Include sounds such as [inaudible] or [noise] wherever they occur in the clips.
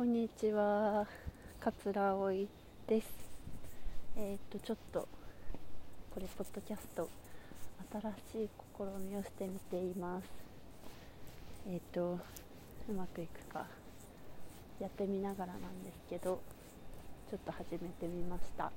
こんにちは、桂葵です。えっ、とちょっとこれポッドキャスト新しい試みをしてみています。えっ、とうまくいくかやってみながらなんですけど、ちょっと始めてみました。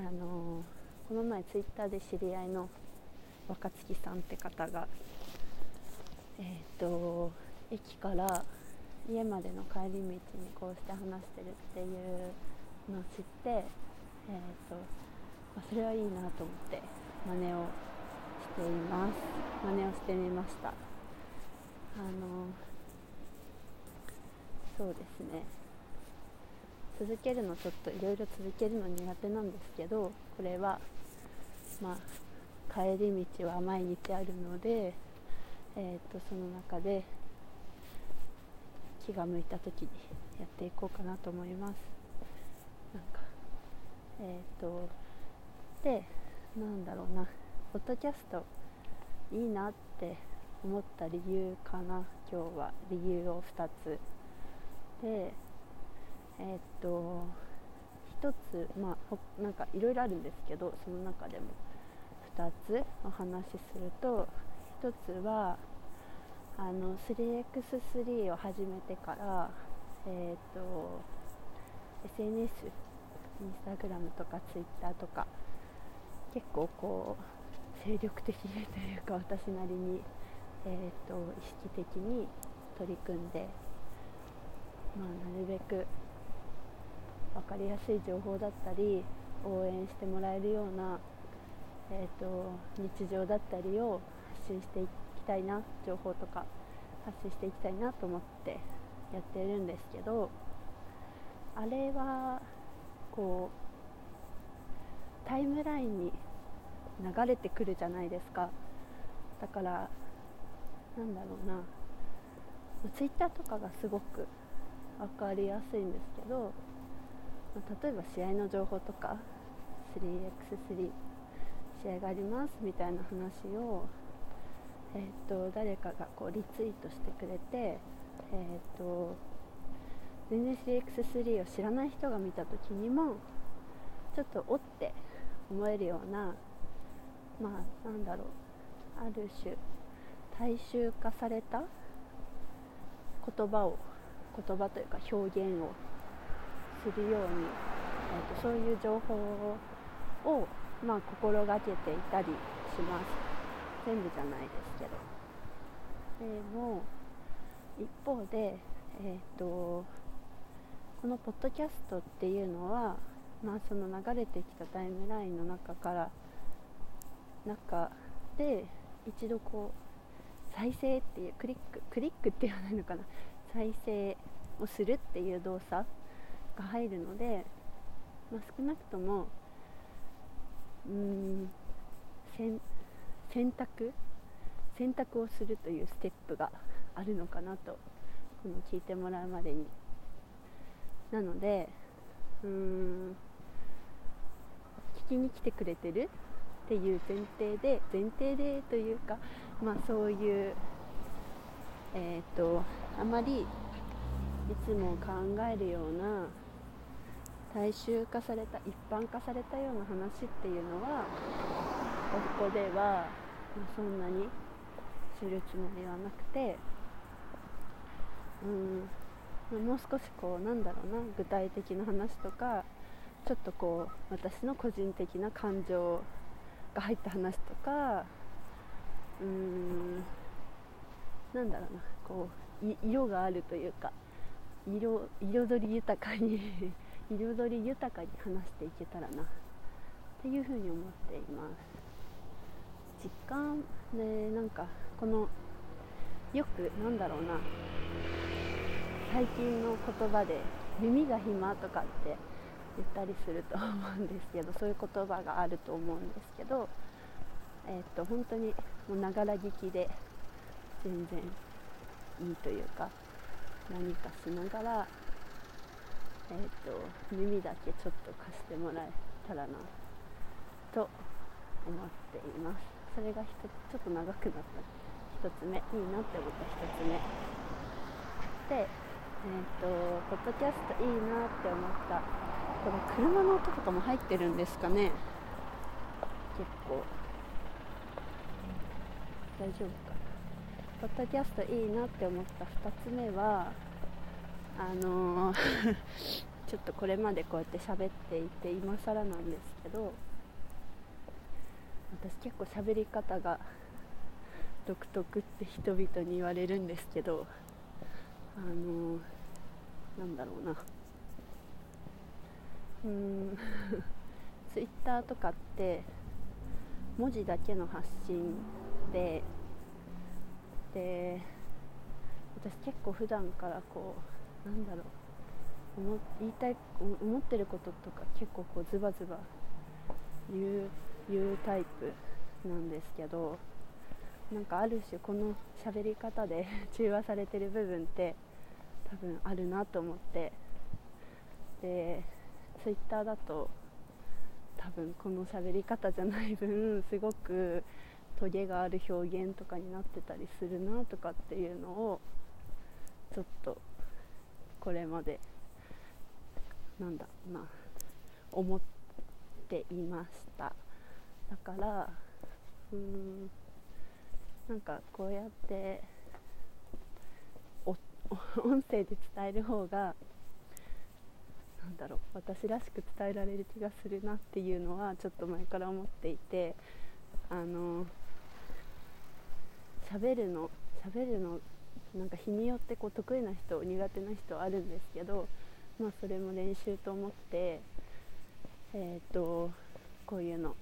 あのこの前ツイッターで知り合いの若月さんって方がえっ、と駅から家までの帰り道にこうして話してるっていうのを知って、えーとまあ、それはいいなと思って真似をしています。真似をしてみました。あのそうですね。続けるのちょっといろいろ続けるの苦手なんですけどこれはまあ帰り道は毎日あるので、えー、とその中で気が向いた時にやっていこうかなと思います。なんかえっ、ー、とでなんだろうな。ポッドキャストいいなって思った理由かな。今日は理由を2つ。でえっ、と1つまあなんかいろいろあるんですけどその中でも2つお話しすると1つはあの 3x3 を始めてから、えーと、SNS インスタグラムとかツイッターとか結構こう精力的というか私なりに、えーと、意識的に取り組んで、まあ、なるべく分かりやすい情報だったり応援してもらえるような、えーと日常だったりを発信していってきたいな情報とか発信していきたいなと思ってやってるんですけどあれはこうタイムラインに流れてくるじゃないですか。だからなんだろうな。ツイッターとかがすごく分かりやすいんですけど、まあ、例えば試合の情報とか 3x3 試合がありますみたいな話をえーと、誰かがこうリツイートしてくれて、えーと、全然 3x3 を知らない人が見た時にもちょっとおって思えるようなまあなんだろうある種大衆化された言葉を言葉というか表現をするように、えーとそういう情報を、まあ、心がけていたりします。全部じゃないですけど。でも一方で、えーと、このポッドキャストっていうのは、まあ、その流れてきたタイムラインの中から中で一度こう再生っていうクリッククリックって言わないのかな。再生をするっていう動作が入るので、まあ、少なくともうーん選択？選択をするというステップがあるのかなとこの聞いてもらうまでに。なのでうーん聞きに来てくれてるっていう前提で前提でというかまあそういうえっ、ー、とあまりいつも考えるような大衆化された一般化されたような話っていうのはここではまあ、そんなにするつもりはなくてうんもう少しこうなんだろうな具体的な話とかちょっとこう私の個人的な感情が入った話とかうんなんだろうなこう色があるというか色彩り豊かに [laughs] 彩り豊かに話していけたらなっていうふうに思っています。実感でなんかこのよくなんだろうな最近の言葉で耳が暇とかって言ったりすると思うんですけどそういう言葉があると思うんですけど、えー、っと本当にもうながら聞きで全然いいというか何かしながら、えー、っと耳だけちょっと貸してもらえたらなと思っています。それがちょっと長くなった。1つ目。いいなって思った1つ目。でえっとポッドキャストいいなって思ったこれ車の音とかも入ってるんですかね。結構。大丈夫かポッドキャストいいなって思った2つ目はあのー [laughs] ちょっとこれまでこうやって喋っていて今更なんですけど私結構喋り方が独特って人々に言われるんですけどあのなんだろうな。うーん。[laughs] ツイッターとかって文字だけの発信でで私結構普段からこうなんだろう。思言いたい思ってることとか結構こうズバズバ言う言うタイプなんですけどなんかある種この喋り方で [laughs] 中和されてる部分って多分あるなと思ってでツイッターだと多分この喋り方じゃない分すごくトゲがある表現とかになってたりするなとかっていうのをちょっとこれまでなんだな思っていました。だからうんなんかこうやって [laughs] 音声で伝える方がなんだろう私らしく伝えられる気がするなっていうのはちょっと前から思っていてあの喋るの喋るのなんか日によってこう得意な人苦手な人あるんですけどまあそれも練習と思ってえっ、ー、とこういうの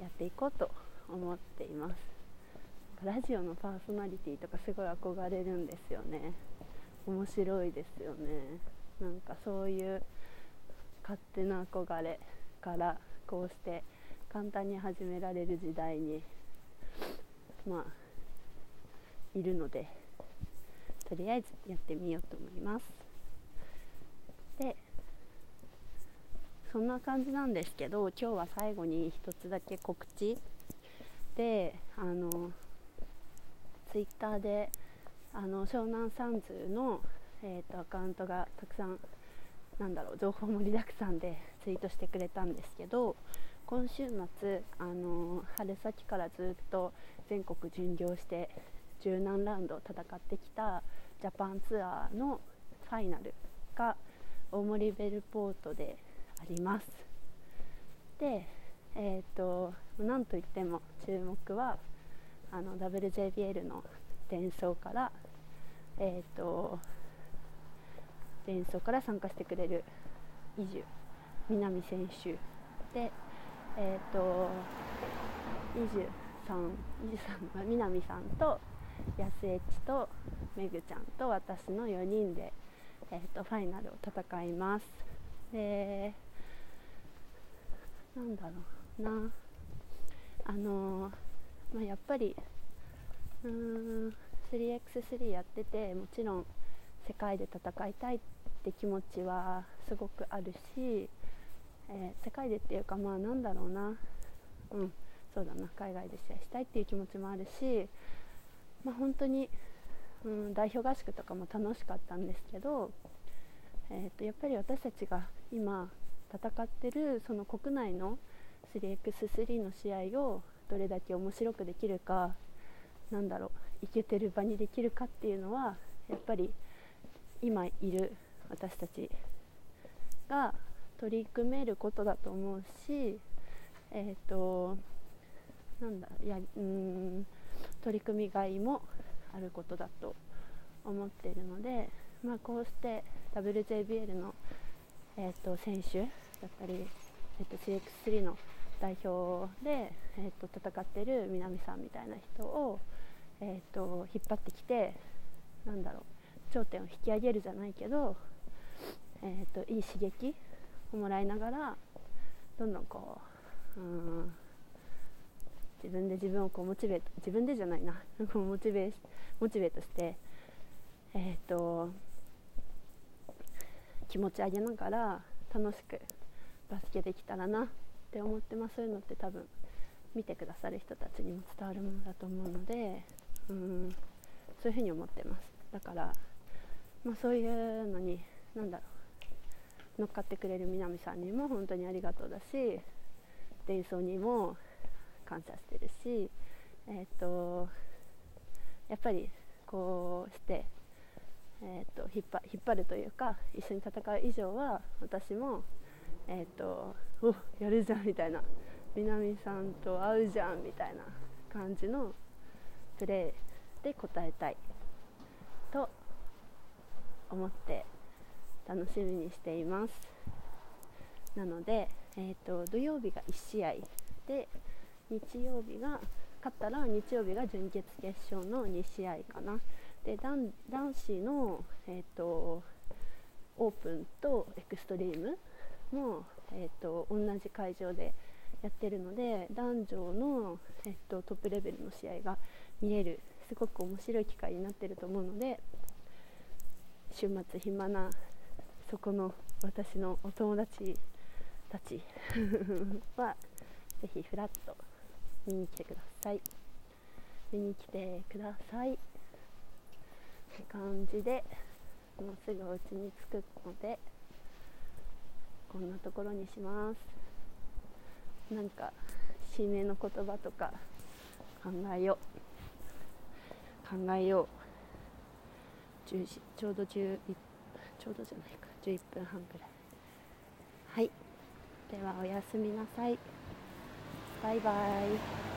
やっていこうと思っています。ラジオのパーソナリティとかすごい憧れるんですよね。面白いですよね。なんかそういう勝手な憧れからこうして簡単に始められる時代にまあいるのでとりあえずやってみようと思いますでそんな感じなんですけど今日は最後に一つだけ告知であのツイッターであの湘南サンズの、えーと、アカウントがたくさんなんだろう情報盛りだくさんでツイートしてくれたんですけど今週末あの春先からずっと全国巡業して十何ラウンド戦ってきたジャパンツアーのファイナルが大森ベルポートであります。でえーと、なんといっても注目はあの WJBL の伝送からえっ、ー、と連想から参加してくれる移住南選手でえっ、ー、と移住さん移住さんは南さんと安江地とめぐちゃんと私の4人で、えーと、ファイナルを戦います。でなんだろうな。あのー、まあ、やっぱりうーん 3x3 やっててもちろん世界で戦いたいって気持ちはすごくあるし、えー、世界でっていうかまあなんだろうな。うんそうだな。海外で試合したいっていう気持ちもあるしまあ本当に、うん、代表合宿とかも楽しかったんですけど、えー、とやっぱり私たちが今戦ってるその国内の 3x3 の試合をどれだけ面白くできるかなんだろういけてる場にできるかっていうのはやっぱり今いる私たちが取り組めることだと思うしえっ、ー、となんだやうん取り組みがいもあることだと思っているので、まあ、こうして WJBL の、えーと、選手だったり、えーと、CX3 の代表で、えーと、と戦っている南さんみたいな人を、えー、と引っ張ってきてなんだろう頂点を引き上げるじゃないけどえーと、いい刺激をもらいながらどんどんこううん自分で自分をこうモチベート自分でじゃないな [laughs] モチベモチベートしてえっ、ー、と気持ち上げながら楽しくバスケできたらなって思ってますそういうのって多分見てくださる人たちにも伝わるものだと思うのでうんそういうふうに思ってます。だからまあ、そういうのに何だろう乗っかってくれる南さんにも本当にありがとうだし伝送にも感謝してるしえっ、ー、とやっぱりこうして、えーと、引っ張引っ張るというか一緒に戦う以上は私も、えーと、おやるじゃんみたいな。南さんと会うじゃんみたいな感じのプレーで答えたいと思って楽しみにしています。なので、えーと、土曜日が1試合で日曜日が勝ったら日曜日が準決決勝の2試合かな。で男子の、えーと、オープンとエクストリームも、えーと、同じ会場でやってるので男女の、えーとトップレベルの試合が見れるすごく面白い機会になってると思うので週末暇なそこの私のお友達たち [laughs] はぜひフラッと見に来てください。見に来てください。って感じでもうすぐお家に着くのでこんなところにします。なんか締めの言葉とか考えよう。考えよう。10時ちょうど11ちょうどじゃないか。11分半くらい。はい。ではおやすみなさい。バイバイ。